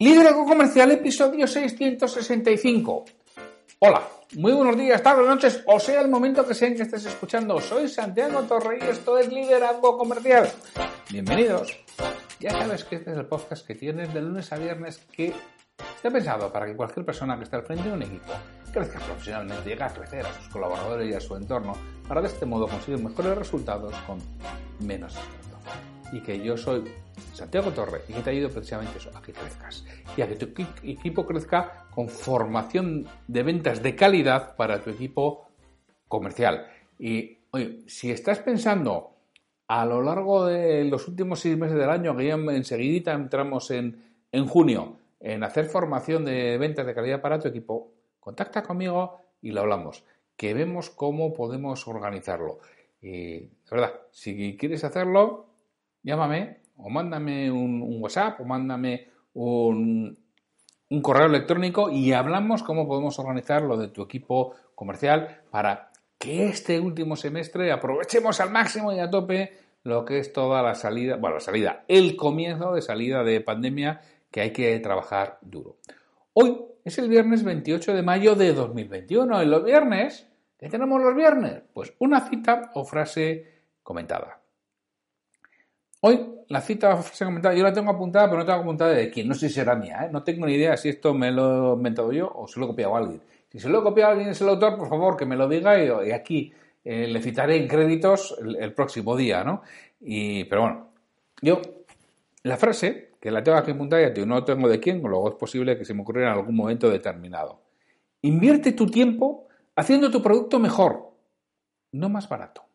Liderazgo Comercial, episodio 665. Hola, muy buenos días, tardes, noches, o sea el momento que sea en que estés escuchando. Soy Santiago Torre y esto es Liderazgo Comercial. Bienvenidos. Ya sabes que este es el podcast que tienes de lunes a viernes que está pensado para que cualquier persona que esté al frente de un equipo crezca profesionalmente, llegue a crecer a sus colaboradores y a su entorno para de este modo conseguir mejores resultados con menos esfuerzo. Y que yo soy Santiago Torre y que te ayudo precisamente eso, a que crezcas y a que tu equipo crezca con formación de ventas de calidad para tu equipo comercial. Y oye, si estás pensando a lo largo de los últimos seis meses del año, que ya enseguida entramos en, en junio, en hacer formación de ventas de calidad para tu equipo, contacta conmigo y lo hablamos, que vemos cómo podemos organizarlo. Y de verdad, si quieres hacerlo, llámame o mándame un, WhatsApp o mándame un, un correo electrónico y hablamos cómo podemos organizar lo de tu equipo comercial para que este último semestre aprovechemos al máximo y a tope lo que es toda la salida, bueno, la salida, el comienzo de salida de pandemia que hay que trabajar duro. Hoy es el viernes 28 de mayo de 2021. En los viernes, ¿qué tenemos los viernes? Pues una cita o frase comentada. Hoy la cita frase comentada yo la tengo apuntada, pero no tengo apuntada de quién. No sé si será mía, ¿eh? No tengo ni idea si esto me lo he inventado yo o se lo he copiado a alguien. Si se lo he copiado a alguien es el autor, por favor, que me lo diga y, aquí eh, le citaré en créditos el, próximo día, ¿no? Y, pero bueno, yo, la frase, que la tengo aquí apuntada, ya no tengo de quién, luego es posible que se me ocurriera en algún momento determinado. Invierte tu tiempo haciendo tu producto mejor, no más barato.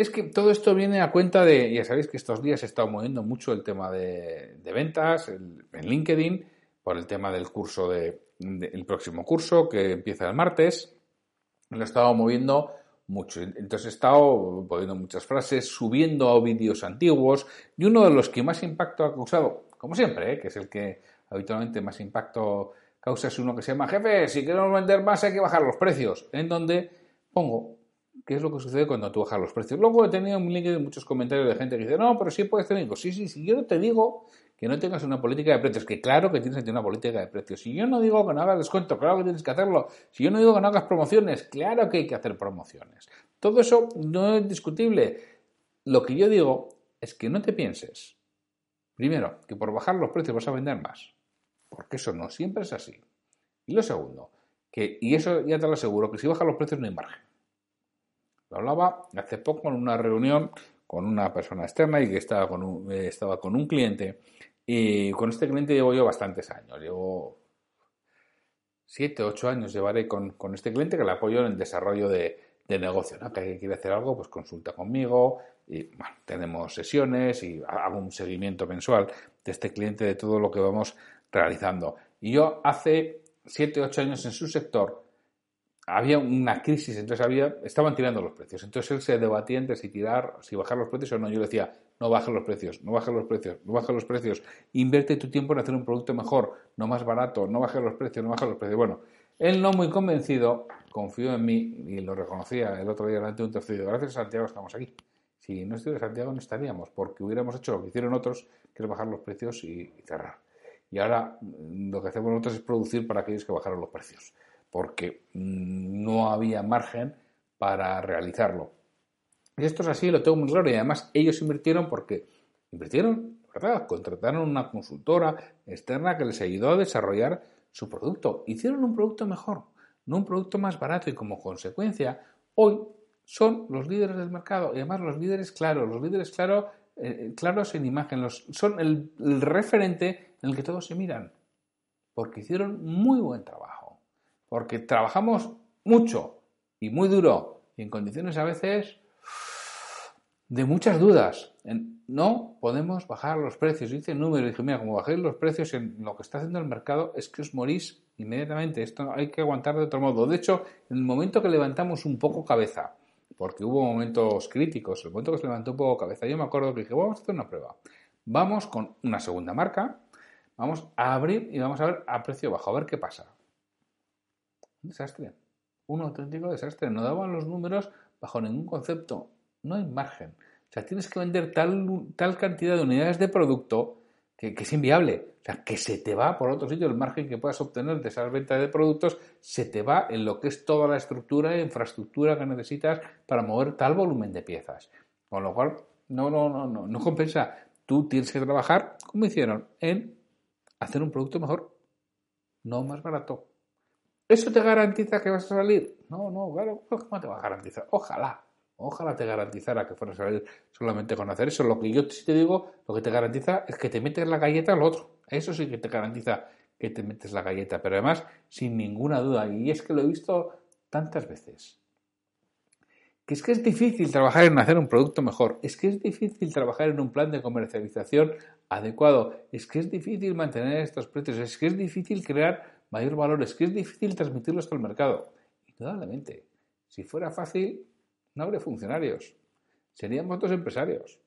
Es que todo esto viene a cuenta de, ya sabéis que estos días se está moviendo mucho el tema de, ventas en LinkedIn, por el tema del curso de, el próximo curso que empieza el martes. Lo he estado moviendo mucho. Entonces he estado poniendo muchas frases, subiendo vídeos antiguos y uno de los que más impacto ha causado, como siempre, ¿eh? que es el que habitualmente más impacto causa, es uno que se llama Jefe, si queremos vender más hay que bajar los precios, en donde pongo qué es lo que sucede cuando tú bajas los precios. Luego he tenido un link de muchos comentarios de gente que dice, no, pero sí puedes tener. sí, sí, sí, yo te digo que no tengas una política de precios, que claro que tienes que tener una política de precios. Si yo no digo que no hagas descuento, claro que tienes que hacerlo. Si yo no digo que no hagas promociones, claro que hay que hacer promociones. Todo eso no es discutible. Lo que yo digo es que no te pienses, primero, que por bajar los precios vas a vender más, porque eso no siempre es así. Y lo segundo, que, y eso ya te lo aseguro, que si bajas los precios no hay margen. Lo hablaba hace poco en una reunión con una persona externa y que estaba con un, eh, estaba con un cliente. Y con este cliente llevo yo bastantes años. Llevo siete, ocho años llevaré con, este cliente que le apoyo en el desarrollo de, negocio. ¿no? Que quiere hacer algo, pues consulta conmigo. Y bueno, tenemos sesiones y hago un seguimiento mensual de este cliente de todo lo que vamos realizando. Y yo hace siete, ocho años en su sector había una crisis, entonces había, estaban tirando los precios. Entonces él se debatía entre si tirar, si bajar los precios o no. Yo le decía, no bajes los precios, no bajes los precios, no bajes los precios. Invierte tu tiempo en hacer un producto mejor, no más barato, no bajes los precios, no bajes los precios. Bueno, él no muy convencido, confió en mí y lo reconocía el otro día delante de un tercero. Gracias a Santiago estamos aquí. Si no estuviera Santiago no estaríamos, porque hubiéramos hecho lo que hicieron otros, que es bajar los precios y cerrar. Y ahora mm, lo que hacemos nosotros es producir para aquellos que bajaron los precios porque no había margen para realizarlo. Y esto es así, lo tengo muy claro. Y además ellos invirtieron porque invirtieron, ¿verdad? Contrataron una consultora externa que les ayudó a desarrollar su producto. Hicieron un producto mejor, no un producto más barato y como consecuencia hoy son los líderes del mercado y además los líderes claros, los líderes claros, eh, claros en imagen, son el referente en el que todos se miran porque hicieron muy buen trabajo porque trabajamos mucho y muy duro y en condiciones a veces de muchas dudas. no podemos bajar los precios. Dice el número, dije, mira, como bajéis los precios en lo que está haciendo el mercado, es que os morís inmediatamente. Esto hay que aguantar de otro modo. De hecho, en el momento que levantamos un poco cabeza, porque hubo momentos críticos, el momento que se levantó un poco cabeza, yo me acuerdo que dije, vamos a hacer una prueba. Vamos con una segunda marca, vamos a abrir y vamos a ver a precio bajo, a ver qué pasa. Un desastre. Un auténtico desastre. No daban los números bajo ningún concepto. No hay margen. O sea, tienes que vender tal, tal cantidad de unidades de producto que, es inviable. O sea, que se te va por otro sitio el margen que puedas obtener de esas ventas de productos, se te va en lo que es toda la estructura e infraestructura que necesitas para mover tal volumen de piezas. Con lo cual, no, no, no, no, no compensa. Tú tienes que trabajar, como hicieron, en hacer un producto mejor, no más barato. ¿Eso te garantiza que vas a salir? No, no, claro, ¿cómo te va a garantizar? Ojalá, Ojalá te garantizara que fuera a salir solamente con hacer eso. Lo que yo sí te digo, lo que te garantiza es que te metes la galleta al otro. Eso sí que te garantiza que te metes la galleta. Pero además, sin ninguna duda, y es que lo he visto tantas veces, que es que es difícil trabajar en hacer un producto mejor, es que es difícil trabajar en un plan de comercialización adecuado, es que es difícil mantener estos precios, es que es difícil crear mayor valor, es que es difícil transmitirlos al mercado. Indudablemente, si fuera fácil, no habría funcionarios. Seríamos todos empresarios.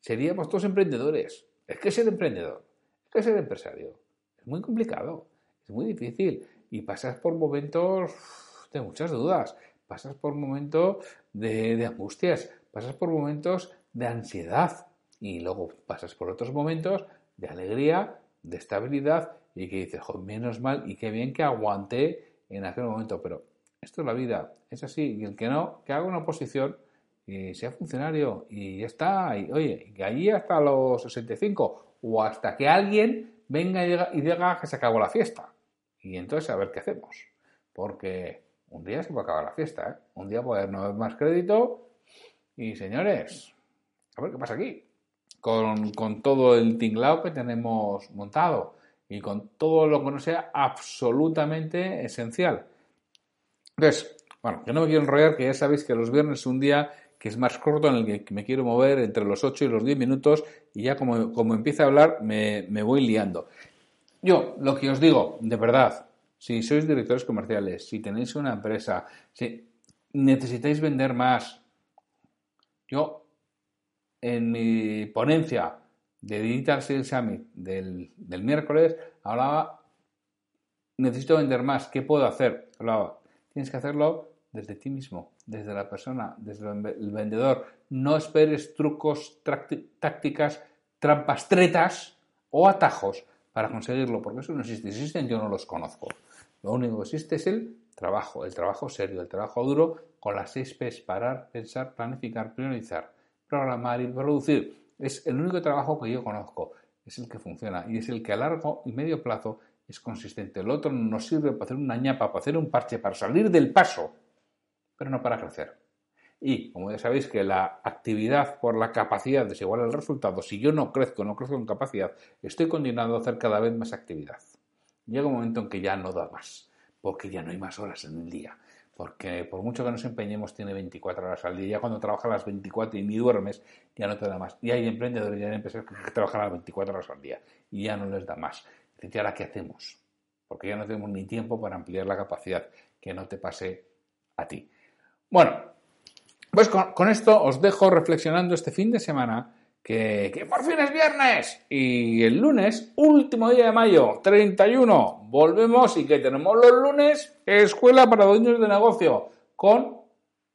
Seríamos todos emprendedores. Es que ser emprendedor, es que ser empresario, es muy complicado, es muy difícil. Y pasas por momentos de muchas dudas, pasas por momentos de, de angustias, pasas por momentos de ansiedad y luego pasas por otros momentos de alegría, de estabilidad y que dices, menos mal y qué bien que aguanté en aquel momento, pero esto es la vida, es así. Y el que no, que haga una oposición y sea funcionario y ya está. Y, oye, que allí hasta los 65 o hasta que alguien venga y diga, que se acabó la fiesta. Y entonces a ver qué hacemos. Porque un día se puede acabar la fiesta, ¿eh? Un día puede no haber más crédito. Y señores, a ver qué pasa aquí. Con, con todo el tinglao que tenemos montado y con todo lo que no sea absolutamente esencial. Entonces, bueno, yo no me quiero enrollar, que ya sabéis que los viernes es un día que es más corto en el que me quiero mover entre los 8 y los 10 minutos y ya como, como empieza a hablar me, me voy liando. Yo, lo que os digo, de verdad, si sois directores comerciales, si tenéis una empresa, si necesitáis vender más, yo en mi ponencia de Digital Sales Summit del, del miércoles hablaba, necesito vender más, ¿qué puedo hacer? Hablaba, Tienes que hacerlo desde ti mismo, desde la persona, desde el vendedor. No esperes trucos, tácticas, trampas, tretas o atajos para conseguirlo, porque eso no existe. Existen, yo no los conozco. Lo único que existe es el trabajo, el trabajo serio, el trabajo duro, con las seis P's, parar, pensar, planificar, priorizar, programar y producir. Es el único trabajo que yo conozco, es el que funciona y es el que a largo y medio plazo es consistente. El otro nos sirve para hacer una ñapa, para hacer un parche, para salir del paso, pero no para crecer. Y como ya sabéis que la actividad por la capacidad desiguala el resultado, si yo no crezco, no crezco en capacidad, estoy condenado a hacer cada vez más actividad. Llega un momento en que ya no da más, porque ya no hay más horas en el día. Porque por mucho que nos empeñemos, tiene 24 horas al día. Ya cuando trabajas las 24 y ni duermes, ya no te da más. Y hay emprendedores y hay empresarios que trabajan las 24 horas al día y ya no les da más. ¿Y ahora qué hacemos? Porque ya no tenemos ni tiempo para ampliar la capacidad que no te pase a ti. Bueno, pues con, esto os dejo reflexionando este fin de semana que, por fin es viernes y el lunes, último día de mayo, 31, volvemos y que tenemos los lunes Escuela para Dueños de Negocio con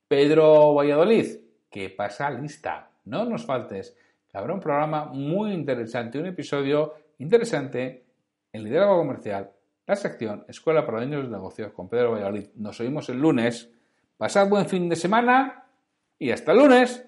Pedro Valladolid, que pasa lista, no nos faltes, que habrá un programa muy interesante, un episodio interesante en Liderazgo Comercial, la sección Escuela para Dueños de Negocios con Pedro Valladolid. Nos oímos el lunes. Pasad buen fin de semana y hasta el lunes.